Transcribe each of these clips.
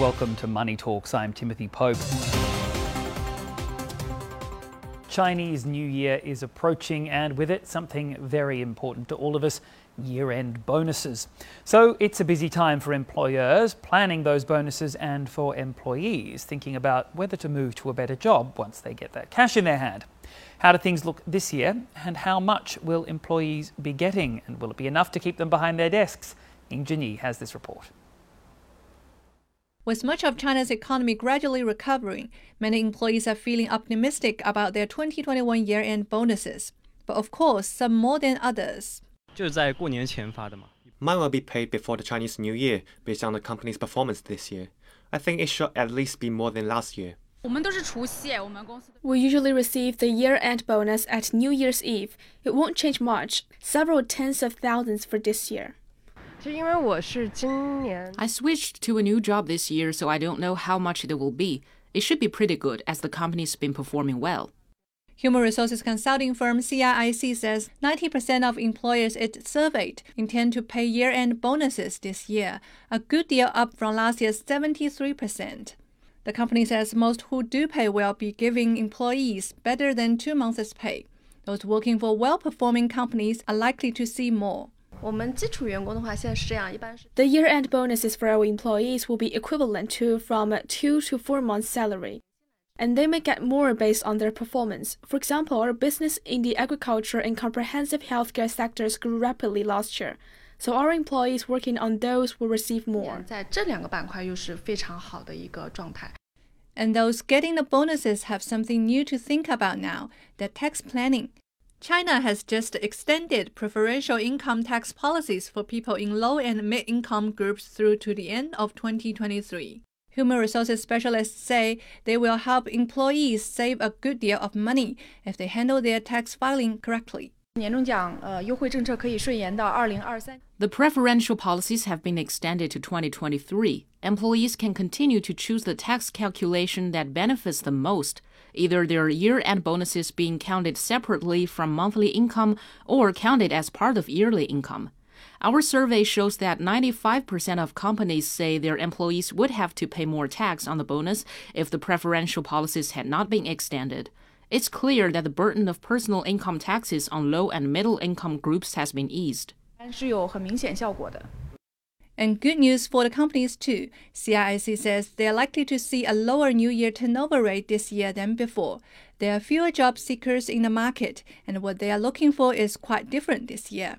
Welcome to Money Talks. I'm Timothy Pope. Chinese New Year is approaching, and with it, something very important to all of us year end bonuses. So it's a busy time for employers planning those bonuses and for employees thinking about whether to move to a better job once they get that cash in their hand. How do things look this year, and how much will employees be getting, and will it be enough to keep them behind their desks? Junyi has this report. With much of China's economy gradually recovering, many employees are feeling optimistic about their 2021 year end bonuses. But of course, some more than others. Mine will be paid before the Chinese New Year based on the company's performance this year. I think it should at least be more than last year. We usually receive the year end bonus at New Year's Eve. It won't change much, several tens of thousands for this year. I switched to a new job this year, so I don't know how much it will be. It should be pretty good as the company's been performing well. Human resources consulting firm CIIC says 90% of employers it surveyed intend to pay year end bonuses this year, a good deal up from last year's 73%. The company says most who do pay will be giving employees better than two months' pay. Those working for well performing companies are likely to see more. The year-end bonuses for our employees will be equivalent to from two to four months' salary, and they may get more based on their performance. For example, our business in the agriculture and comprehensive healthcare sectors grew rapidly last year. So our employees working on those will receive more. And those getting the bonuses have something new to think about now: the tax planning. China has just extended preferential income tax policies for people in low and mid income groups through to the end of 2023. Human resources specialists say they will help employees save a good deal of money if they handle their tax filing correctly. The preferential policies have been extended to 2023. Employees can continue to choose the tax calculation that benefits them most either their year end bonuses being counted separately from monthly income or counted as part of yearly income. Our survey shows that 95% of companies say their employees would have to pay more tax on the bonus if the preferential policies had not been extended. It's clear that the burden of personal income taxes on low and middle income groups has been eased. And good news for the companies too. CIIC says they are likely to see a lower new year turnover rate this year than before. There are fewer job seekers in the market, and what they are looking for is quite different this year.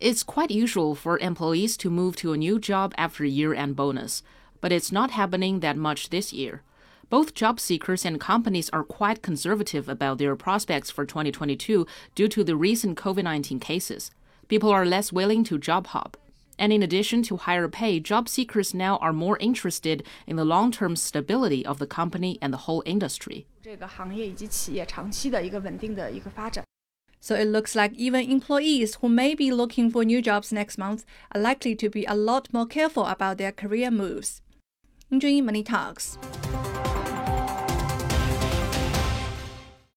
It's quite usual for employees to move to a new job after year end bonus, but it's not happening that much this year. Both job seekers and companies are quite conservative about their prospects for 2022 due to the recent COVID 19 cases people are less willing to job hop. And in addition to higher pay, job seekers now are more interested in the long term stability of the company and the whole industry. So it looks like even employees who may be looking for new jobs next month are likely to be a lot more careful about their career moves. Ying Junyi Money Talks.